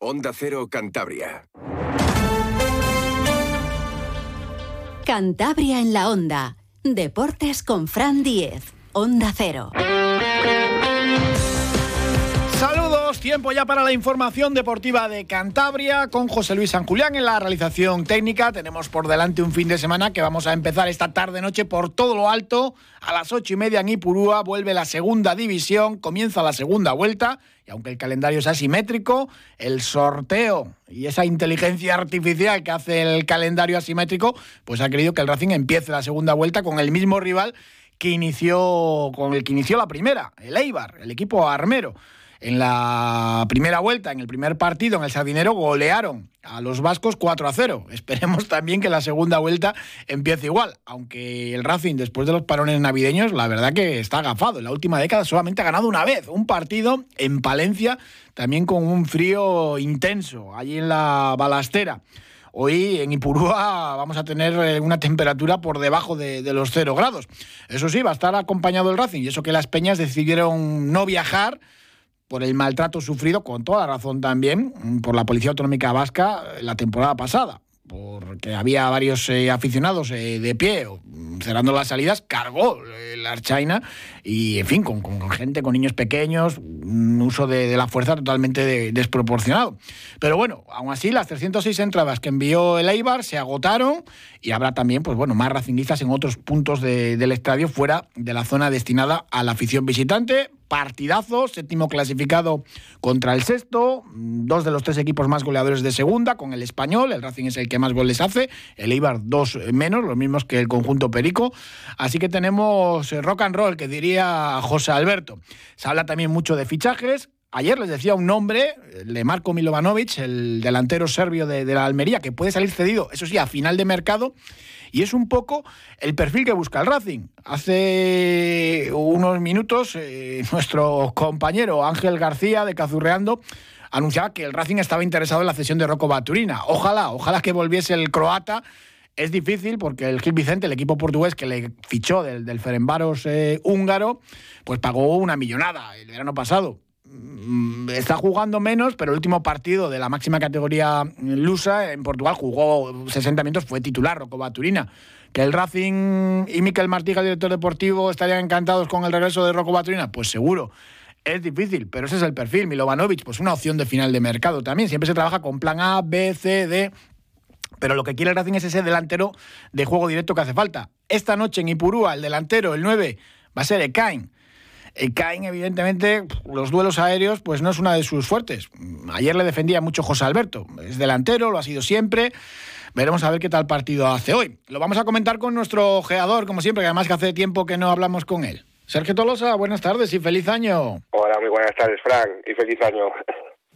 Onda Cero Cantabria. Cantabria en la Onda. Deportes con Fran Diez. Onda Cero. Saludos, tiempo ya para la información deportiva de Cantabria con José Luis San Julián en la realización técnica. Tenemos por delante un fin de semana que vamos a empezar esta tarde-noche por todo lo alto. A las ocho y media en Ipurúa vuelve la segunda división, comienza la segunda vuelta y aunque el calendario es asimétrico, el sorteo y esa inteligencia artificial que hace el calendario asimétrico, pues ha querido que el Racing empiece la segunda vuelta con el mismo rival que inició con el que inició la primera, el Eibar, el equipo armero en la primera vuelta, en el primer partido, en el Sardinero, golearon a los vascos 4 a 0. Esperemos también que la segunda vuelta empiece igual, aunque el Racing, después de los parones navideños, la verdad que está agafado. En la última década solamente ha ganado una vez, un partido en Palencia, también con un frío intenso, allí en la balastera. Hoy en Ipurúa vamos a tener eh, una temperatura por debajo de, de, los 0 grados. Eso sí, va a estar acompañado el Racing y eso que las peñas decidieron no viajar por el maltrato sufrido, con toda razón también, por la Policía Autonómica Vasca la temporada pasada porque había varios eh, aficionados eh, de pie cerrando las salidas, cargó eh, la Archaina y, en fin, con, gente, con niños pequeños, un uso de, de la fuerza totalmente de, desproporcionado. Pero bueno, aún así, las 306 entradas que envió el Eibar se agotaron y habrá también, pues bueno, más racinguistas en otros puntos del estadio fuera de la zona destinada a la afición visitante partidazo, séptimo clasificado contra el sexto, dos de los tres equipos más goleadores de segunda, con el español, el Racing es el que más goles hace, el Eibar dos menos, los mismos que el conjunto Perico, así que tenemos rock and roll, que diría José Alberto. Se habla también mucho de fichajes, Ayer les decía un nombre, de Marco Milovanovic, el delantero serbio de, de, la Almería, que puede salir cedido, eso sí, a final de mercado. Y es un poco el perfil que busca el Racing. Hace unos minutos, eh, nuestro compañero Ángel García de Cazurreando anunciaba que el Racing estaba interesado en la cesión de Rocco Baturina. Ojalá, ojalá que volviese el croata. Es difícil porque el Gil Vicente, el equipo portugués que le fichó del, del Ferenbaros eh, húngaro, pues pagó una millonada el verano pasado está jugando menos, pero el último partido de la máxima categoría lusa en Portugal jugó 60 minutos, fue titular Rocco Baturina. Que el Racing y Miquel Martija, director deportivo, estarían encantados con el regreso de Rocco Baturina, pues seguro. Es difícil, pero ese es el perfil. Milovanovic, pues una opción de final de mercado también. Siempre se trabaja con plan A, B, C, D. Pero lo que quiere el Racing es ese delantero de juego directo que hace falta. Esta noche en Ipurúa, el delantero, el 9, va a ser Ekain Caen, evidentemente, los duelos aéreos, pues no es una de sus fuertes. Ayer le defendía mucho José Alberto. Es delantero, lo ha sido siempre. Veremos a ver qué tal partido hace hoy. Lo vamos a comentar con nuestro geador, como siempre, que además que hace tiempo que no hablamos con él. Sergio Tolosa, buenas tardes y feliz año. Hola, muy buenas tardes, Frank, y feliz año.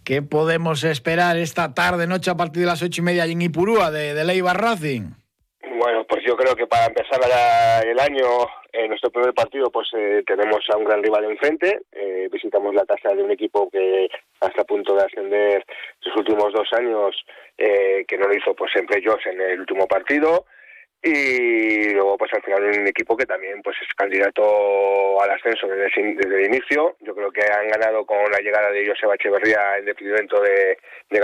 ¿Qué podemos esperar esta tarde, noche, a partir de las ocho y media en Ipurúa de, de Leibar Racing? Bueno, pues yo creo que para empezar el año en nuestro primer partido pues eh, tenemos a un gran rival enfrente, eh, visitamos la casa de un equipo que hasta a punto de ascender sus últimos dos años, eh, que no lo hizo pues siempre yo en el último partido, y luego pues al final un equipo que también pues es candidato al ascenso desde, el inicio. Yo creo que han ganado con la llegada de Joseba Echeverría el deprimento de, de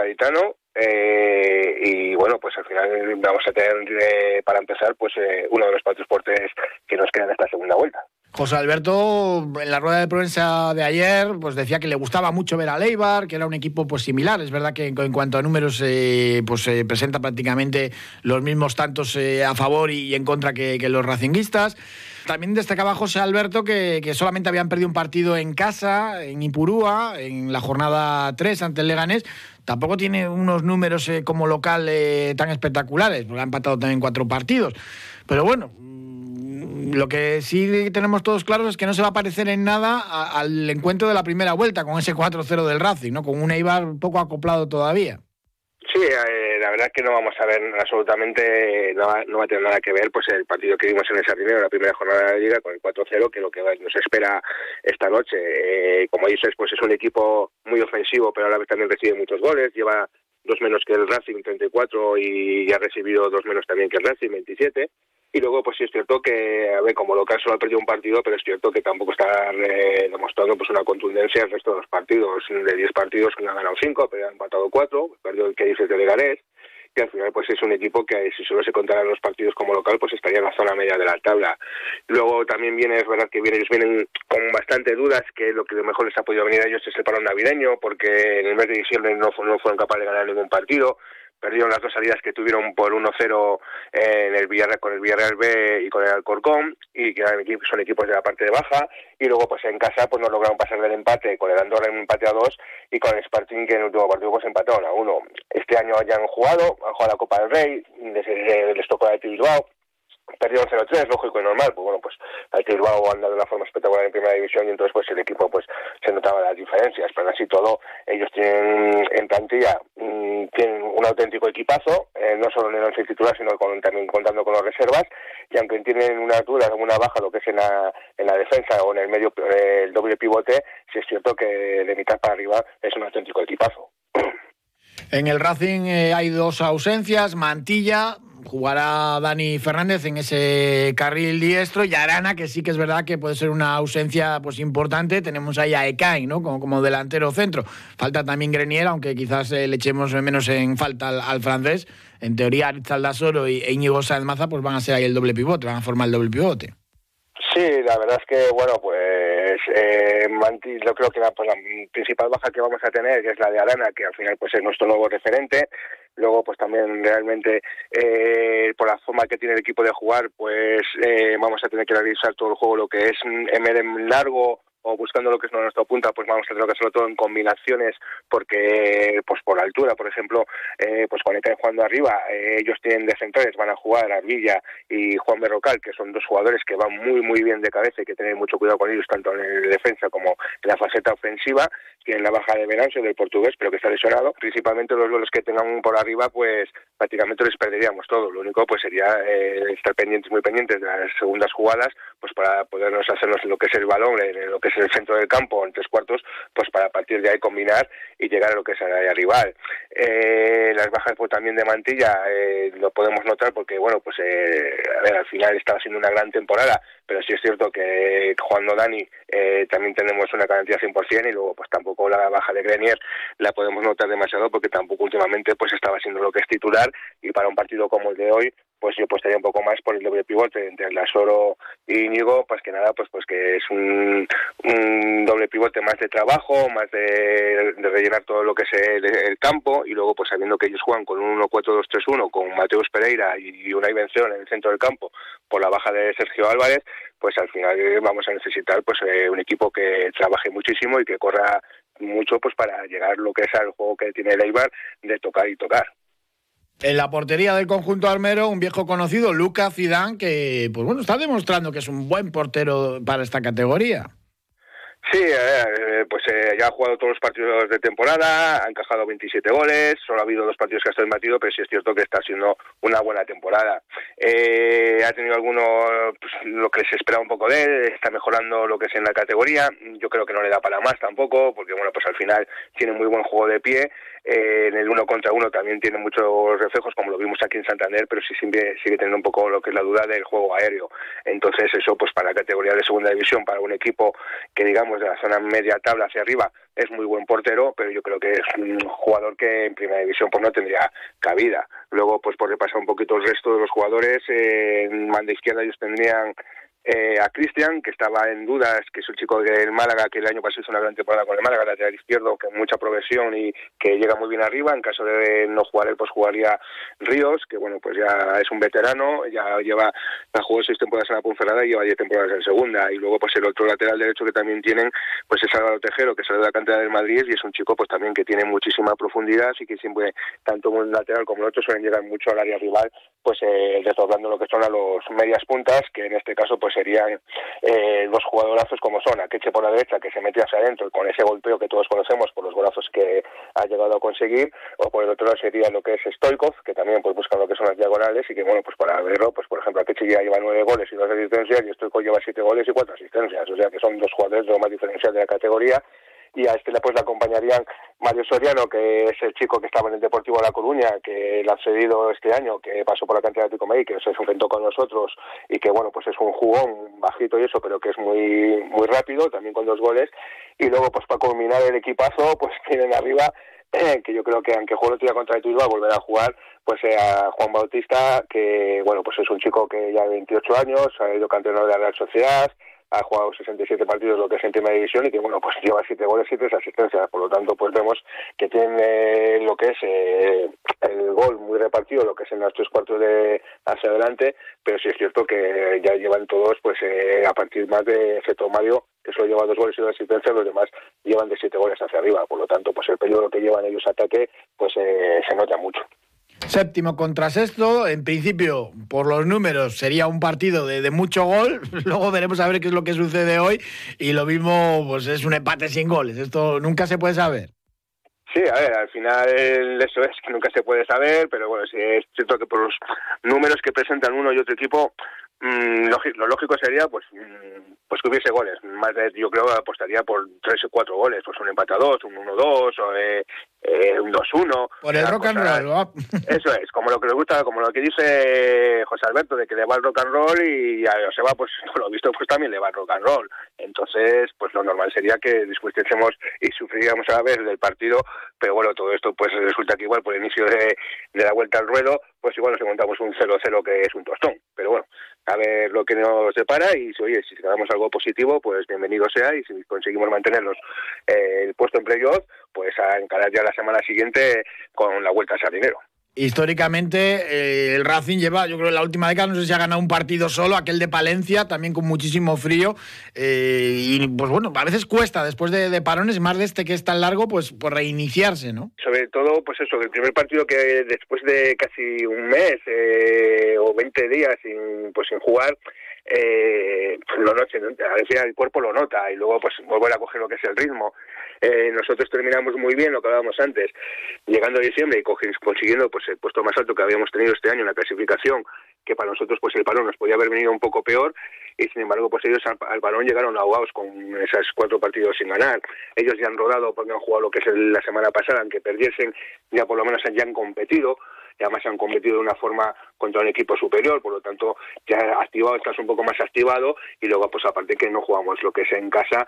eh, y bueno pues al final vamos a tener eh, para empezar pues eh, uno de los transportes que nos quedan esta segunda vuelta José Alberto, en la rueda de prensa de ayer, pues decía que le gustaba mucho ver a Leibar, que era un equipo pues similar. Es verdad que en, cuanto a números, pues se presenta prácticamente los mismos tantos a favor y, en contra que, que, los racinguistas. También destacaba José Alberto que, que, solamente habían perdido un partido en casa, en Ipurúa, en la jornada 3 ante el Leganés. Tampoco tiene unos números eh, como local eh, tan espectaculares, porque ha empatado también cuatro partidos. Pero bueno, lo que sí tenemos todos claros es que no se va a parecer en nada al encuentro de la primera vuelta con ese 4-0 del Racing, ¿no? Con un Eibar poco acoplado todavía. Sí, eh, la verdad es que no vamos a ver absolutamente, no va, no va, a tener nada que ver pues el partido que vimos en el Sardinero, la primera jornada de la Liga, con el 4-0, que lo que nos espera esta noche. Eh, como dices, pues es un equipo muy ofensivo, pero a la vez también recibe muchos goles, lleva dos menos que el Racing, 34, y ha recibido dos menos también que el Racing, 27 y luego, pues sí es cierto que, a ver, como local solo ha perdido un partido, pero es cierto que tampoco está eh, demostrando pues una contundencia el resto de los partidos. De 10 partidos que han ganado 5, pero han empatado 4, perdió el que dices de Leganés, y al final pues es un equipo que si solo se contaran los partidos como local, pues estaría en la zona media de la tabla. Luego también viene, es verdad que vienen, ellos vienen con bastante dudas, que lo que mejor les ha podido venir a ellos es el parón navideño, porque en el mes de diciembre no, no fueron capaces de ganar ningún partido perdieron las dos salidas que tuvieron por 1-0 en el Villarreal con el Villarreal B y con el Alcorcón y que son equipos de la parte de baja y luego pues en casa pues no lograron pasar del empate con el Andorra en un empate a dos y con el Sparting que en el último partido pues empataron a uno. Este año ya han jugado han jugado la Copa del Rey les, les tocó a Bilbao perdió 0-3, lógico y normal, pues bueno, pues el Bilbao anda de una forma espectacular en primera división y entonces pues el equipo pues se notaba las diferencias, pero así todo ellos tienen en plantilla mm, tienen un auténtico equipazo, eh, no solo en el once titular sino con, también contando con las reservas y aunque tienen una altura, una baja lo que es en la, en la defensa o en el medio el doble pivote, sí es cierto que de mitad para arriba es un auténtico equipazo. En el Racing eh, hay dos ausencias, Mantilla, jugará Dani Fernández en ese carril diestro y Arana, que sí que es verdad que puede ser una ausencia pues importante. Tenemos ahí a Ekain, ¿no? Como, como delantero centro. Falta también Grenier, aunque quizás eh, le echemos menos en falta al, francés. En teoría, Aritz Aldasoro y e Íñigo Sáenz Maza pues van a ser ahí el doble pivote, van a formar el doble pivote. Sí, la verdad es que, bueno, pues eh, yo creo que la, pues, la principal baja que vamos a tener es la de Arana, que al final pues es nuestro nuevo referente. Luego, pues también realmente eh, por la forma que tiene el equipo de jugar, pues eh, vamos a tener que realizar todo el juego, lo que es en largo o buscando lo que es nuestra punta, pues vamos a tener que hacerlo todo en combinaciones, porque pues por altura, por ejemplo, eh, pues cuando están jugando arriba, eh, ellos tienen de centrales, van a jugar Arvilla y Juan Berrocal, que son dos jugadores que van muy muy bien de cabeza y que tener mucho cuidado con ellos, tanto en la defensa como en la faceta ofensiva, tienen la baja de Venancio del portugués, pero que está lesionado, principalmente los duelos que tengan por arriba, pues prácticamente les perderíamos todo, lo único pues sería eh, estar pendientes, muy pendientes de las segundas jugadas, pues para podernos hacernos lo que es el balón, en lo que es el centro del campo en tres cuartos, pues para partir de ahí combinar y llegar a lo que es el área rival. Eh, las bajas pues también de Mantilla eh, lo podemos notar porque bueno pues eh, a ver al final está haciendo una gran temporada, pero sí es cierto que jugando Dani eh, también tenemos una garantía 100% y luego pues tampoco la baja de Grenier la podemos notar demasiado porque tampoco últimamente pues estaba siendo lo que es titular y para un partido como el de hoy pues yo apostaría un poco más por el doble pivote entre Lasoro y Íñigo, pues que nada, pues pues que es un, un doble pivote más de trabajo, más de, rellenar todo lo que es el, campo y luego pues sabiendo que ellos juegan con un 1-4-2-3-1 con Mateus Pereira y una invención en el centro del campo por la baja de Sergio Álvarez, pues al final vamos a necesitar pues eh, un equipo que trabaje muchísimo y que corra mucho pues para llegar lo que es al juego que tiene el de tocar y tocar. En la portería del conjunto armero, un viejo conocido, Lucas Zidane, que pues bueno, está demostrando que es un buen portero para esta categoría. Sí, eh, pues eh, ya ha jugado todos los partidos de temporada, ha encajado 27 goles, solo ha habido dos partidos que ha estado embatido, pero sí es cierto que está siendo una buena temporada. Eh, ha tenido alguno, pues, lo que se espera un poco de él, está mejorando lo que es en la categoría, yo creo que no le da para más tampoco, porque bueno, pues al final tiene muy buen juego de pie, en el uno contra uno también tiene muchos reflejos, como lo vimos aquí en Santander, pero sí sigue, sigue teniendo un poco lo que es la duda del juego aéreo. Entonces eso, pues para la categoría de segunda división, para un equipo que digamos de la zona media tabla hacia arriba es muy buen portero, pero yo creo que es un jugador que en primera división pues no tendría cabida. Luego, pues por repasar un poquito el resto de los jugadores, en banda izquierda ellos tendrían eh, a Cristian, que estaba en dudas, que es un chico del Málaga, que el año pasado hizo una gran temporada con el Málaga, lateral izquierdo, con mucha progresión y que llega muy bien arriba. En caso de no jugar él, pues jugaría Ríos, que bueno, pues ya es un veterano, ya lleva, ha jugado seis temporadas en la Ponferrada y lleva diez temporadas en segunda. Y luego, pues el otro lateral derecho que también tienen, pues es Álvaro Tejero, que sale de la cantera del Madrid y es un chico, pues también que tiene muchísima profundidad y que siempre, tanto un lateral como el otro, suelen llegar mucho al área rival, pues eh, desdoblando lo que son a los medias puntas, que en este caso, pues serían eh, dos jugadorazos como son Akeche por la derecha, que se mete hacia adentro con ese golpeo que todos conocemos por los golazos que ha llegado a conseguir, o por el otro lado sería lo que es Stoikov, que también pues busca lo que son las diagonales y que bueno, pues para verlo, pues por ejemplo Akeche ya lleva nueve goles y dos asistencias y Stoikov lleva siete goles y cuatro asistencias, o sea que son dos jugadores de lo más diferencial de la categoría y a este pues le acompañarían Mario Soriano, que es el chico que estaba en el Deportivo de La Coruña, que le ha cedido este año, que pasó por la cantera de Ticomay, que se enfrentó con nosotros y que bueno, pues es un jugón bajito y eso, pero que es muy muy rápido, también con dos goles. Y luego pues para culminar el equipazo, pues tienen arriba que yo creo que aunque juegue el día contra el Tuiba, volverá a jugar pues eh, a Juan Bautista, que bueno, pues es un chico que ya de 28 años, ha ido campeón de la Real Sociedad, ha jugado 67 partidos lo que es en primera división y que bueno pues lleva siete goles y tres asistencias. Por lo tanto pues vemos que tiene lo que es eh, el gol muy repartido lo que es en los tres cuartos de hacia adelante pero sí es cierto que ya llevan todos pues eh, a partir más de efecto Mario que solo lleva dos goles y una asistencia los demás llevan de siete goles hacia arriba. Por lo tanto pues el peligro que llevan ellos ataque pues eh, se nota mucho Séptimo contra sexto. En principio, por los números, sería un partido de, mucho gol. Luego veremos a ver qué es lo que sucede hoy. Y lo mismo, pues es un empate sin goles. Esto nunca se puede saber. Sí, a ver, al final eso es que nunca se puede saber, pero bueno, sí es cierto que por los números que presentan uno y otro equipo, Mm, lo lógico sería pues mm, pues que hubiese goles. Más de, yo creo apostaría por tres o cuatro goles pues un empate a dos un uno dos o eh, eh, un dos uno. Por el rock and roll eso es como lo que le gusta como lo que dice José Alberto de que le va el rock and roll y a Joseba pues por lo visto pues también le va el rock and roll. Entonces pues lo normal sería que discutiésemos y sufriríamos a la vez del partido pero bueno todo esto pues resulta que igual por el inicio de, de la vuelta al ruedo pues igual nos encontramos un 0-0 que es un tostón. Pero bueno a ver lo que nos separa y oye, si ganamos algo positivo, pues bienvenido sea y si conseguimos mantenernos eh, el puesto en playoff, pues a encarar ya la semana siguiente con la vuelta a Sardinero históricamente eh, el Racing lleva, yo creo, en la última década, no sé si ha ganado un partido solo, aquel de Palencia, también con muchísimo frío. Eh, y pues bueno, a veces cuesta, después de, parones, más de este que es tan largo, pues por reiniciarse, ¿no? Sobre todo, pues eso, el primer partido que después de casi un mes eh, o 20 días sin, pues sin jugar, eh, lo noche, al final el cuerpo lo nota y luego pues volver a coger lo que es el ritmo. Eh, nosotros terminamos muy bien lo que hablábamos antes, llegando a diciembre y consiguiendo pues el puesto más alto que habíamos tenido este año en la clasificación, que para nosotros pues el balón nos podía haber venido un poco peor y sin embargo pues ellos al, balón llegaron ahogados con esos cuatro partidos sin ganar. Ellos ya han rodado porque han jugado lo que es la semana pasada, aunque perdiesen, ya por lo menos ya han competido y además han competido de una forma contra un equipo superior, por lo tanto ya activado, estás un poco más activado y luego pues aparte que no jugamos lo que es en casa,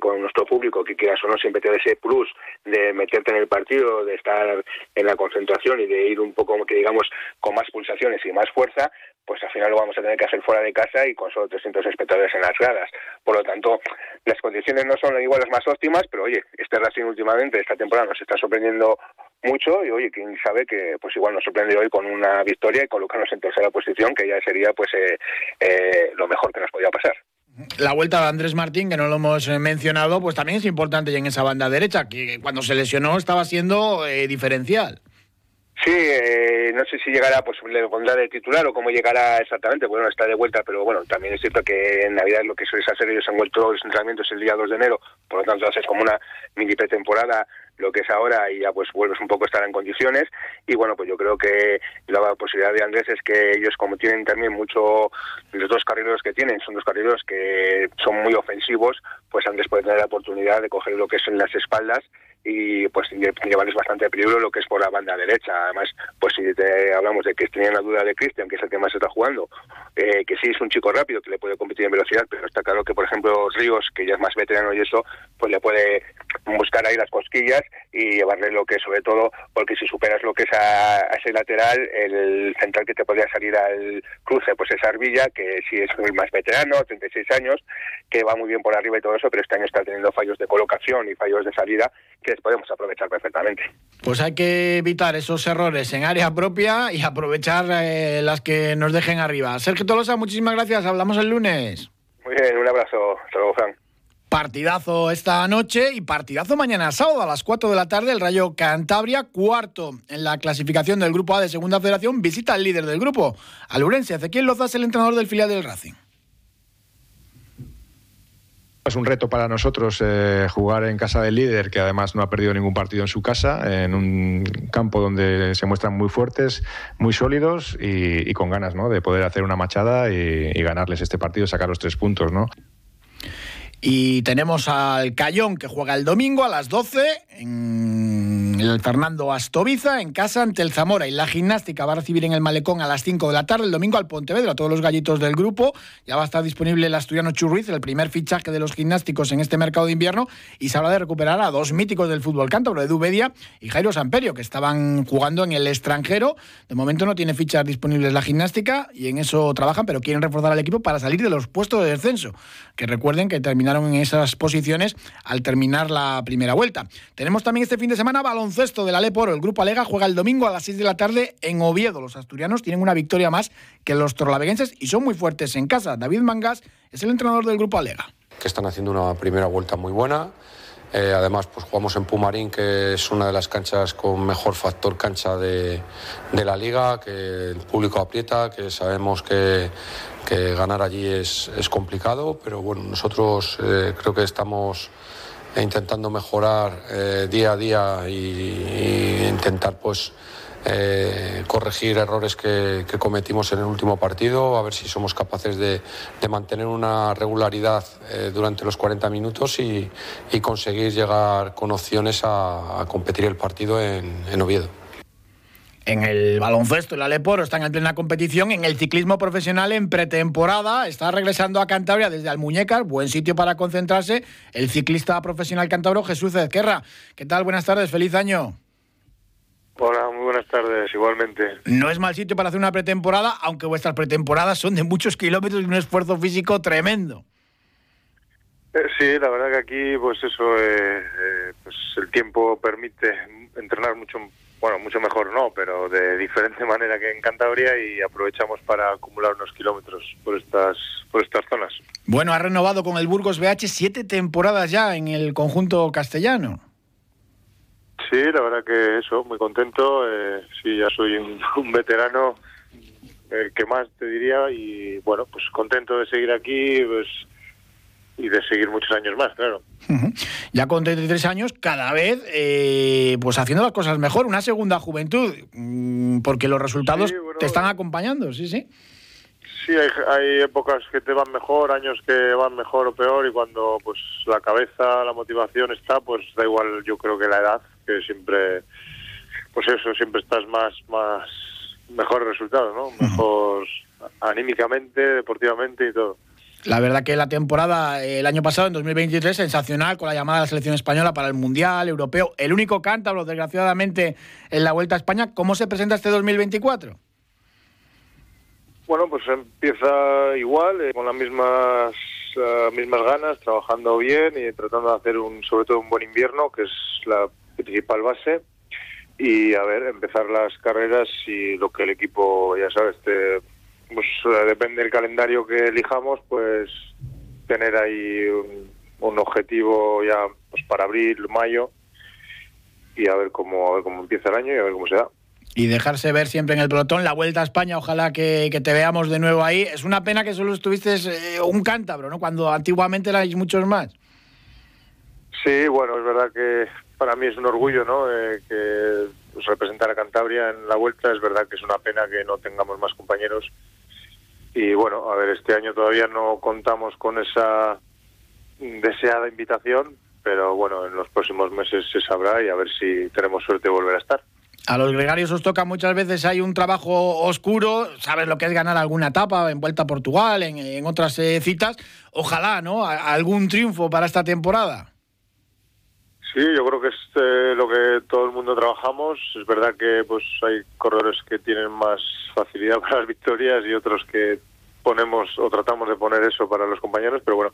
con nuestro público, que quieras o no, siempre te da ese plus de meterte en el partido, de estar en la concentración y de ir un poco, que digamos, con más pulsaciones y más fuerza, pues al final lo vamos a tener que hacer fuera de casa y con solo 300 espectadores en las gradas. Por lo tanto, las condiciones no son igual las más óptimas, pero oye, este Racing últimamente, esta temporada nos está sorprendiendo mucho y oye, quién sabe que pues igual nos sorprende hoy con una victoria y colocarnos en tercera posición, que ya sería pues eh, eh, lo mejor que nos podía pasar. La vuelta de Andrés Martín, que no lo hemos mencionado, pues también es importante en esa banda derecha, que cuando se lesionó estaba siendo eh, diferencial. Sí, eh, no sé si llegará, pues le pondrá de titular o cómo llegará exactamente. Bueno, está de vuelta, pero bueno, también es cierto que en Navidad lo que suele hacer ellos han vuelto los entrenamientos el día 2 de enero, por lo tanto haces como una mini pretemporada lo que es ahora y ya pues vuelves un poco a estar en condiciones y bueno pues yo creo que la posibilidad de Andrés es que ellos como tienen también mucho los dos carrileros que tienen son dos carrileros que son muy ofensivos pues Andrés puede tener la oportunidad de coger lo que es en las espaldas y pues llevarles bastante peligro lo que es por la banda derecha. Además, pues si te hablamos de que tenían la duda de Cristian, que es el que más está jugando, eh, que sí es un chico rápido, que le puede competir en velocidad, pero está claro que, por ejemplo, Ríos, que ya es más veterano y eso, pues le puede buscar ahí las cosquillas y llevarle lo que sobre todo, porque si superas lo que es a, ese lateral, el central que te podría salir al cruce, pues es Arbilla, que sí es el más veterano, 36 años, que va muy bien por arriba y todo eso, pero este año está teniendo fallos de colocación y fallos de salida que podemos aprovechar perfectamente. Pues hay que evitar esos errores en área propia y aprovechar eh, las que nos dejen arriba. Sergio Tolosa, muchísimas gracias. Hablamos el lunes. Muy bien, un abrazo. Hasta luego, Fran. Partidazo esta noche y partidazo mañana sábado a las 4 de la tarde. El Rayo Cantabria, cuarto en la clasificación del Grupo A de Segunda Federación, visita al líder del grupo, al Urense. Ezequiel Loza es el entrenador del filial del Racing. Es un reto para nosotros eh, jugar en casa del líder, que además no ha perdido ningún partido en su casa, en un campo donde se muestran muy fuertes, muy sólidos y, con ganas ¿no? de poder hacer una machada y, ganarles este partido, sacar los tres puntos. ¿no? Y tenemos al Cayón que juega el domingo a las 12 en el Fernando Astoviza en casa ante el Zamora y la gimnástica va a recibir en el Malecón a las 5 de la tarde el domingo al Pontevedra. Todos los gallitos del grupo ya va a estar disponible el asturiano Churriz, el primer fichaje de los gimnásticos en este mercado de invierno y se habla de recuperar a dos míticos del fútbol cántabro, Edu Bedia y Jairo Samperio, que estaban jugando en el extranjero. De momento no tiene fichas disponibles la gimnástica y en eso trabajan, pero quieren reforzar al equipo para salir de los puestos de descenso, que recuerden que terminaron en esas posiciones al terminar la primera vuelta. Tenemos también este fin de semana baloncesto del Aleporo. El grupo Alega juega el domingo a las 6 de la tarde en Oviedo. Los asturianos tienen una victoria más que los torlaveguenses y son muy fuertes en casa. David Mangas es el entrenador del grupo Alega. Que están haciendo una primera vuelta muy buena. Eh, además, pues jugamos en Pumarín, que es una de las canchas con mejor factor cancha de, de la liga, que el público aprieta, que sabemos que, que ganar allí es, es, complicado, pero bueno, nosotros eh, creo que estamos intentando mejorar eh, día a día y, y intentar pues eh, corregir errores que, cometimos en el último partido, a ver si somos capaces de, mantener una regularidad eh, durante los 40 minutos y, conseguir llegar con opciones a, a competir el partido en, en Oviedo. En el baloncesto, el Aleporo está en plena competición. En el ciclismo profesional, en pretemporada, está regresando a Cantabria desde Almuñécar. Buen sitio para concentrarse. El ciclista profesional cantabro Jesús Ezquerra. ¿Qué tal? Buenas tardes. Feliz año. Hola, muy buenas tardes, igualmente. No es mal sitio para hacer una pretemporada, aunque vuestras pretemporadas son de muchos kilómetros y un esfuerzo físico tremendo. Eh, sí, la verdad que aquí, pues eso, eh, eh, pues el tiempo permite entrenar mucho, bueno, mucho mejor no, pero de diferente manera que en Cantabria y aprovechamos para acumular unos kilómetros por estas, por estas zonas. Bueno, ha renovado con el Burgos BH siete temporadas ya en el conjunto castellano. Sí, la verdad que eso, muy contento. Eh, sí, ya soy un, un veterano, el que más te diría, y bueno, pues contento de seguir aquí pues, y de seguir muchos años más, claro. Uh -huh. Ya con 33 años, cada vez eh, pues haciendo las cosas mejor, una segunda juventud, mmm, porque los resultados sí, bueno, te están acompañando, sí, sí. Sí, hay, hay, épocas que te van mejor, años que van mejor o peor, y cuando pues la cabeza, la motivación está, pues da igual, yo creo que la edad, que siempre, pues eso, siempre estás más, más, mejores resultados, ¿no? Mejor uh -huh. anímicamente, deportivamente y todo. La verdad que la temporada el año pasado, en 2023, sensacional con la llamada de la selección española para el Mundial Europeo. El único cántabro, desgraciadamente, en la Vuelta a España. ¿Cómo se presenta este 2024? Bueno, pues empieza igual, eh, con las mismas uh, mismas ganas, trabajando bien y tratando de hacer un, sobre todo un buen invierno, que es la principal base. Y a ver, empezar las carreras y lo que el equipo, ya sabes, te, pues uh, depende del calendario que elijamos, pues tener ahí un, un objetivo ya pues para abril, mayo y a ver cómo a ver cómo empieza el año y a ver cómo se da y dejarse ver siempre en el pelotón. La vuelta a España, ojalá que, que te veamos de nuevo ahí. Es una pena que solo estuviste eh, un cántabro, ¿no? Cuando antiguamente erais muchos más. Sí, bueno, es verdad que para mí es un orgullo, ¿no? Eh, que pues, representar a Cantabria en la vuelta. Es verdad que es una pena que no tengamos más compañeros. Y bueno, a ver, este año todavía no contamos con esa deseada invitación, pero bueno, en los próximos meses se sabrá y a ver si tenemos suerte de volver a estar. A los gregarios os toca muchas veces, hay un trabajo oscuro, sabes lo que es ganar alguna etapa en Vuelta a Portugal, en, otras eh, citas. Ojalá, ¿no? Algún triunfo para esta temporada. Sí, yo creo que es eh, lo que todo el mundo trabajamos. Es verdad que pues hay corredores que tienen más facilidad para las victorias y otros que ponemos o tratamos de poner eso para los compañeros, pero bueno,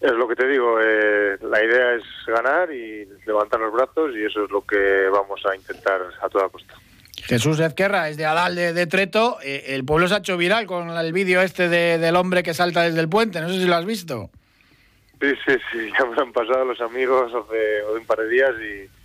es lo que te digo, eh, la idea es ganar y levantar los brazos y eso es lo que vamos a intentar a toda costa. Jesús Ezquerra es de Adal de, Treto. Eh, el pueblo se ha hecho viral con el vídeo este de, del hombre que salta desde el puente. No sé si lo has visto. Sí, sí, sí. Ya me lo han pasado los amigos hace un par de días y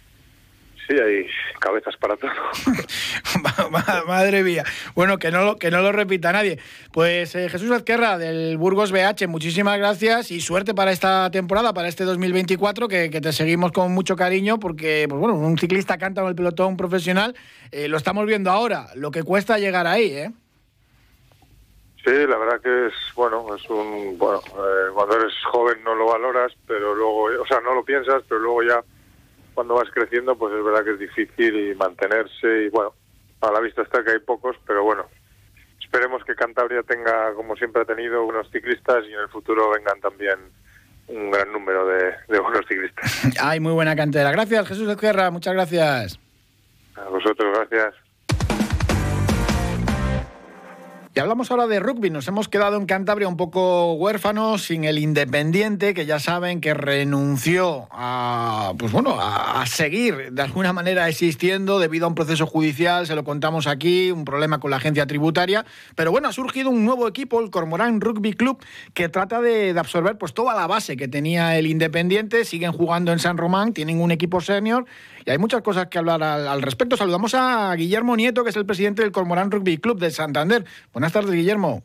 Sí, hay cabezas para todo. Madre mía. Bueno, que no, lo, que no lo repita nadie. Pues eh, Jesús Azquerra del Burgos BH, muchísimas gracias y suerte para esta temporada, para este 2024, que, que te seguimos con mucho cariño porque, pues bueno, un ciclista canta en el pelotón profesional, eh, lo estamos viendo ahora, lo que cuesta llegar ahí, ¿eh? Sí, la verdad que es, bueno, es un, bueno, eh, cuando eres joven no lo valoras, pero luego, o sea, no lo piensas, pero luego ya cuando vas creciendo, pues es verdad que es difícil y mantenerse y bueno, a la vista está que hay pocos, pero bueno, esperemos que Cantabria tenga, como siempre ha tenido, unos ciclistas y en el futuro vengan también un gran número de, de buenos ciclistas. Hay muy buena cantera. Gracias, Jesús Ezquerra, muchas gracias. A vosotros, gracias. Y hablamos ahora de rugby. Nos hemos quedado en Cantabria un poco huérfanos, sin el Independiente, que ya saben que renunció a, pues bueno, a, seguir de alguna manera existiendo debido a un proceso judicial. Se lo contamos aquí, un problema con la agencia tributaria. Pero bueno, ha surgido un nuevo equipo, el Cormorán Rugby Club, que trata de, absorber pues toda la base que tenía el Independiente. Siguen jugando en San Román, tienen un equipo senior y hay muchas cosas que hablar al, respecto. Saludamos a Guillermo Nieto, que es el presidente del Cormorán Rugby Club de Santander. Buenas tardes, Guillermo.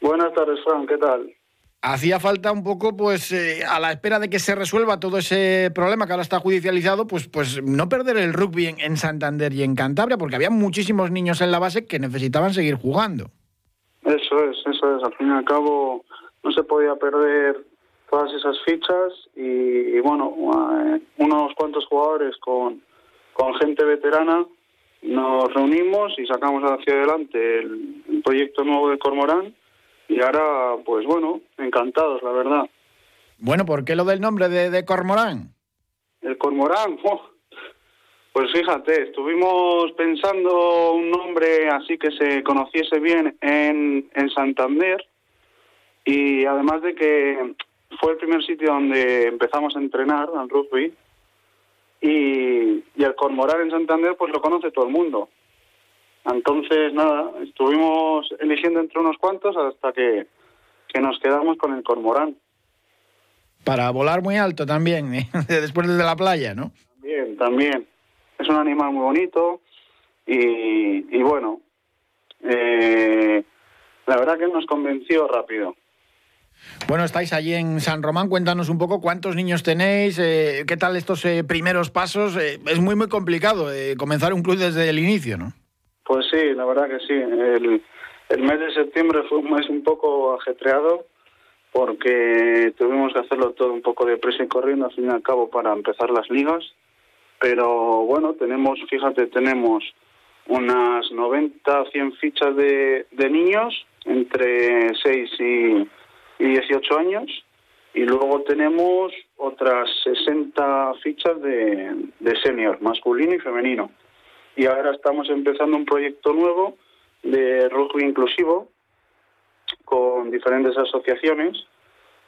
Buenas tardes, Juan. ¿Qué tal? Hacía falta un poco, pues, eh, a la espera de que se resuelva todo ese problema que ahora está judicializado, pues, pues no perder el rugby en, en Santander y en Cantabria, porque había muchísimos niños en la base que necesitaban seguir jugando. Eso es, eso es. Al fin y al cabo, no se podía perder todas esas fichas y, bueno, eh, unos cuantos jugadores con, con gente veterana nos reunimos y sacamos hacia adelante el, proyecto nuevo de Cormorán y ahora, pues bueno, encantados, la verdad. Bueno, ¿por qué lo del nombre de, de Cormorán? El Cormorán, pues fíjate, estuvimos pensando un nombre así que se conociese bien en, en Santander y además de que fue el primer sitio donde empezamos a entrenar al rugby y, el Cormorán en Santander pues lo conoce todo el mundo. Entonces, nada, estuvimos eligiendo entre unos cuantos hasta que, nos quedamos con el Cormorán. Para volar muy alto también, ¿eh? después de la playa, ¿no? También, también. Es un animal muy bonito y, y bueno, eh, la verdad que nos convenció rápido. Bueno, estáis allí en San Román, cuéntanos un poco cuántos niños tenéis, eh, qué tal estos eh, primeros pasos. Eh, es muy, muy complicado comenzar un club desde el inicio, ¿no? Pues sí, la verdad que sí. El, el mes de septiembre fue un mes un poco ajetreado porque tuvimos que hacerlo todo un poco de presa y corriendo al fin y al cabo para empezar las ligas. Pero bueno, tenemos, fíjate, tenemos unas 90, 100 fichas de, de niños entre 6 y y 18 años. Y luego tenemos otras 60 fichas de, de senior, masculino y femenino. Y ahora estamos empezando un proyecto nuevo de rugby inclusivo con diferentes asociaciones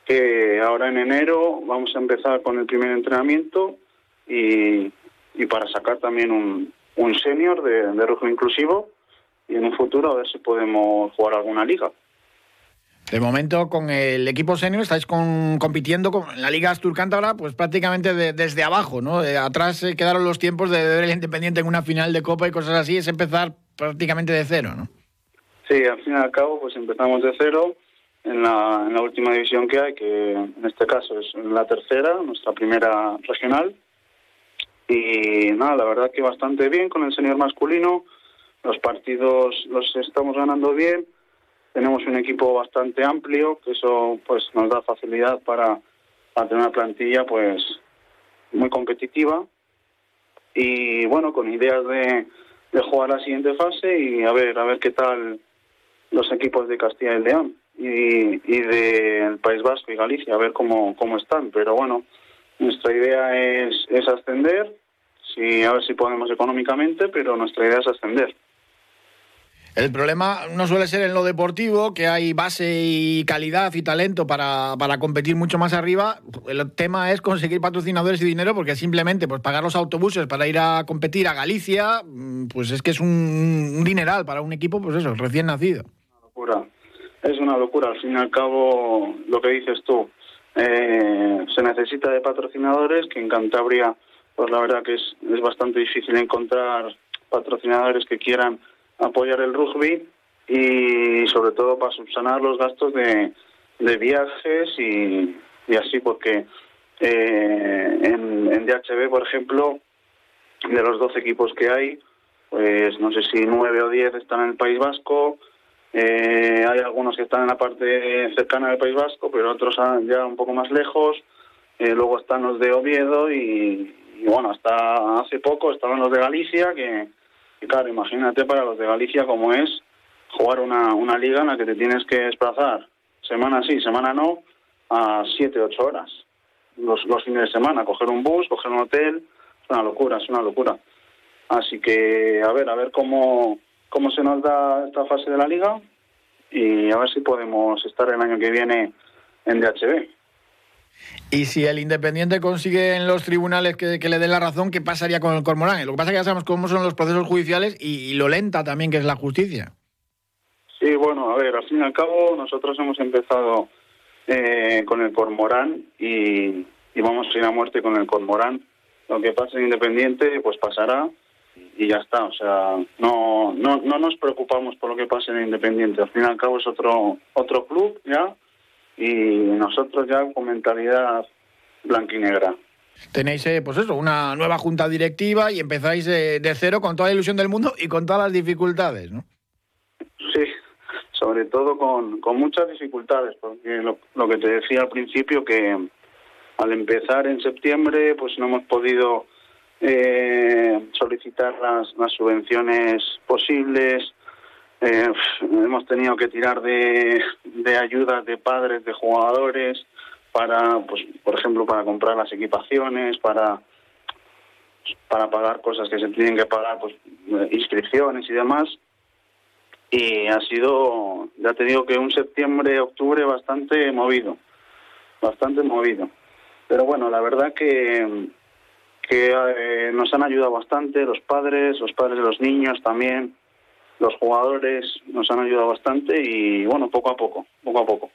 que ahora en enero vamos a empezar con el primer entrenamiento y, y para sacar también un, un senior de, de rugby inclusivo y en un futuro a ver si podemos jugar alguna liga. De momento, con el equipo senior estáis compitiendo con la Liga Astur Cántabra, pues prácticamente desde abajo, ¿no? atrás quedaron los tiempos de ver el Independiente en una final de Copa y cosas así, es empezar prácticamente de cero, ¿no? Sí, al fin y al cabo, pues empezamos de cero en la, en la última división que hay, que en este caso es la tercera, nuestra primera regional. Y nada, la verdad que bastante bien con el senior masculino, los partidos los estamos ganando bien tenemos un equipo bastante amplio, que eso pues nos da facilidad para, tener una plantilla pues muy competitiva y bueno, con ideas de, de jugar la siguiente fase y a ver, a ver qué tal los equipos de Castilla y León y, y del País Vasco y Galicia, a ver cómo, cómo están. Pero bueno, nuestra idea es, es ascender, sí, a ver si podemos económicamente, pero nuestra idea es ascender. El problema no suele ser en lo deportivo, que hay base y calidad y talento para, para, competir mucho más arriba. El tema es conseguir patrocinadores y dinero, porque simplemente pues, pagar los autobuses para ir a competir a Galicia, mm, pues es que es un, dineral para un equipo, pues eso, recién nacido. Una locura. Es una locura. Al fin y al cabo, lo que dices tú, eh, se necesita de patrocinadores, que en Cantabria, pues la verdad que es, es bastante difícil encontrar patrocinadores que quieran apoyar el rugby y sobre todo para subsanar los gastos de, de viajes y, y, así porque eh, en, en, DHB, por ejemplo, de los 12 equipos que hay, pues no sé si 9 o 10 están en el País Vasco, Eh, hay algunos que están en la parte cercana del País Vasco, pero otros ya un poco más lejos. Eh, luego están los de Oviedo y, bueno, hasta hace poco estaban los de Galicia, que, claro, imagínate para los de Galicia cómo es jugar una, una liga en la que te tienes que desplazar semana sí, semana no, a siete, ocho horas. Los, los fines de semana, coger un bus, coger un hotel, es una locura, es una locura. Así que, a ver, a ver cómo, cómo se nos da esta fase de la liga y a ver si podemos estar el año que viene en DHB. Y si el Independiente consigue en los tribunales que, le den la razón, ¿qué pasaría con el Cormorán? Lo que pasa es que ya sabemos cómo son los procesos judiciales y, lo lenta también que es la justicia. Sí, bueno, a ver, al fin y al cabo nosotros hemos empezado eh, con el Cormorán y, vamos a ir a muerte con el Cormorán. Lo que pase en Independiente, pues pasará y ya está. O sea, no, no, no nos preocupamos por lo que pase en Independiente. Al fin y al cabo es otro, otro club ya y nosotros ya con mentalidad blanquinegra. Tenéis, eh, pues eso, una nueva junta directiva y empezáis eh, de cero con toda la ilusión del mundo y con todas las dificultades, ¿no? Sí, sobre todo con, con muchas dificultades, porque lo, lo que te decía al principio, que al empezar en septiembre, pues no hemos podido eh, solicitar las, las subvenciones posibles, eh, hemos tenido que tirar de, de ayudas de padres, de jugadores, para, pues, por ejemplo, para comprar las equipaciones, para para pagar cosas que se tienen que pagar, pues inscripciones y demás. Y ha sido, ya te digo que un septiembre, octubre bastante movido, bastante movido. Pero bueno, la verdad que que eh, nos han ayudado bastante los padres, los padres de los niños también los jugadores nos han ayudado bastante y bueno, poco a poco, poco a poco.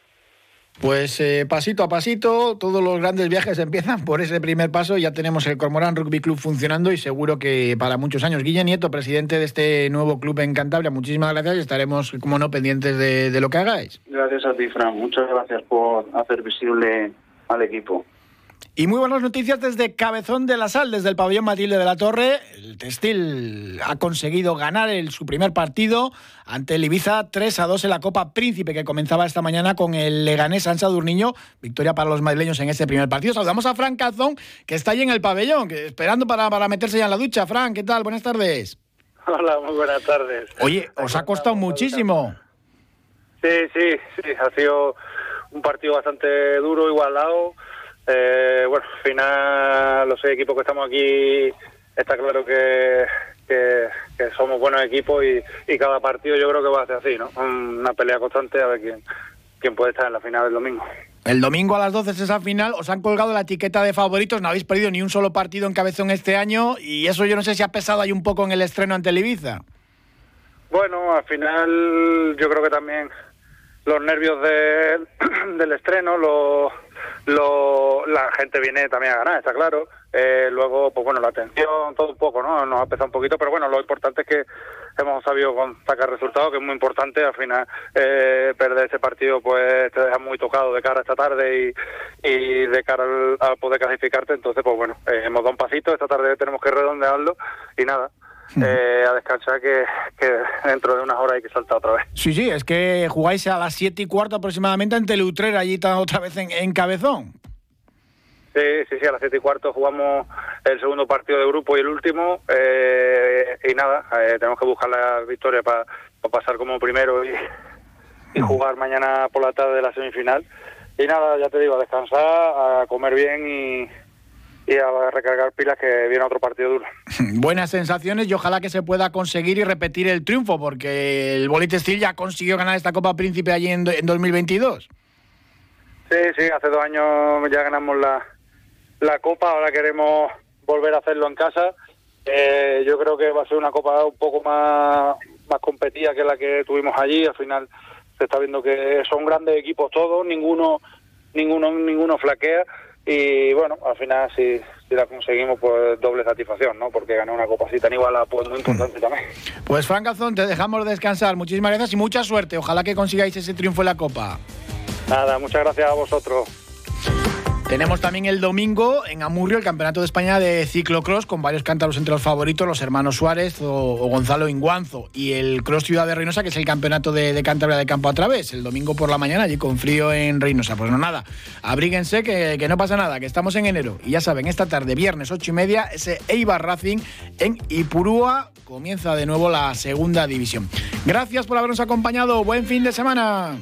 Pues eh, pasito a pasito, todos los grandes viajes empiezan por ese primer paso. Ya tenemos el Cormorán Rugby Club funcionando y seguro que para muchos años. Guille Nieto, presidente de este nuevo club en Cantabria, muchísimas gracias y estaremos, como no, pendientes de, de lo que hagáis. Gracias a ti, Fran. Muchas gracias por hacer visible al equipo. Y muy buenas noticias desde Cabezón de la Sal, desde el pabellón Matilde de la Torre. El Textil ha conseguido ganar el, su primer partido ante el Ibiza 3 a 2 en la Copa Príncipe que comenzaba esta mañana con el Leganés San Sadurniño. Victoria para los madrileños en este primer partido. Saludamos a Fran Cazón, que está ahí en el pabellón, que, esperando para, para meterse ya en la ducha. Fran, ¿qué tal? Buenas tardes. Hola, muy buenas tardes. Oye, os ha costado muchísimo. Sí, sí, sí, ha sido un partido bastante duro, igualado. Eh, bueno, al final los seis equipos que estamos aquí está claro que, que, somos buenos equipos y, y, cada partido yo creo que va a ser así, ¿no? Una pelea constante a ver quién, quién puede estar en la final del domingo. El domingo a las 12 es esa final, os han colgado la etiqueta de favoritos, no habéis perdido ni un solo partido en Cabezón este año y eso yo no sé si ha pesado ahí un poco en el estreno ante el Ibiza. Bueno, al final yo creo que también los nervios del estreno, los lo, la gente viene también a ganar, está claro. Eh, luego, pues bueno, la atención, todo un poco, ¿no? Nos ha pesado un poquito, pero bueno, lo importante es que hemos sabido sacar resultados, que es muy importante. Al final, eh, perder ese partido, pues te deja muy tocado de cara a esta tarde y, y de cara al, poder clasificarte. Entonces, pues bueno, eh, hemos dado un pasito. Esta tarde tenemos que redondearlo y nada. Eh, a descansar que, dentro de unas horas hay que saltar otra vez. Sí, sí, es que jugáis a las 7 y cuarto aproximadamente ante el Utrera, allí está otra vez en, Cabezón. Sí, sí, sí, a las 7 y cuarto jugamos el segundo partido de grupo y el último. Eh, y nada, eh, tenemos que buscar la victoria para pasar como primero y, y jugar mañana por la tarde de la semifinal. Y nada, ya te digo, a descansar, a comer bien y, y a recargar pilas que viene otro partido duro. Buenas sensaciones y ojalá que se pueda conseguir y repetir el triunfo, porque el Bolite Steel ya consiguió ganar esta Copa Príncipe allí en, 2022. Sí, sí, hace dos años ya ganamos la, la Copa, ahora queremos volver a hacerlo en casa. Eh, yo creo que va a ser una Copa un poco más, más competida que la que tuvimos allí. Al final se está viendo que son grandes equipos todos, ninguno, ninguno, ninguno flaquea y bueno, al final si, la conseguimos, pues doble satisfacción, ¿no? Porque ganar una copa así tan igual, pues muy importante también. Pues Frank Gazón, te dejamos descansar. Muchísimas gracias y mucha suerte. Ojalá que consigáis ese triunfo en la copa. Nada, muchas gracias a vosotros. Tenemos también el domingo en Amurrio el Campeonato de España de ciclocross con varios cántaros entre los favoritos, los hermanos Suárez o, Gonzalo Inguanzo y el Cross Ciudad de Reynosa que es el campeonato de, de Cantabria de campo a través, el domingo por la mañana allí con frío en Reynosa. Pues no nada, abríguense que, que no pasa nada, que estamos en enero y ya saben, esta tarde, viernes ocho y media, ese Eibar Racing en Ipurúa comienza de nuevo la segunda división. Gracias por habernos acompañado, buen fin de semana.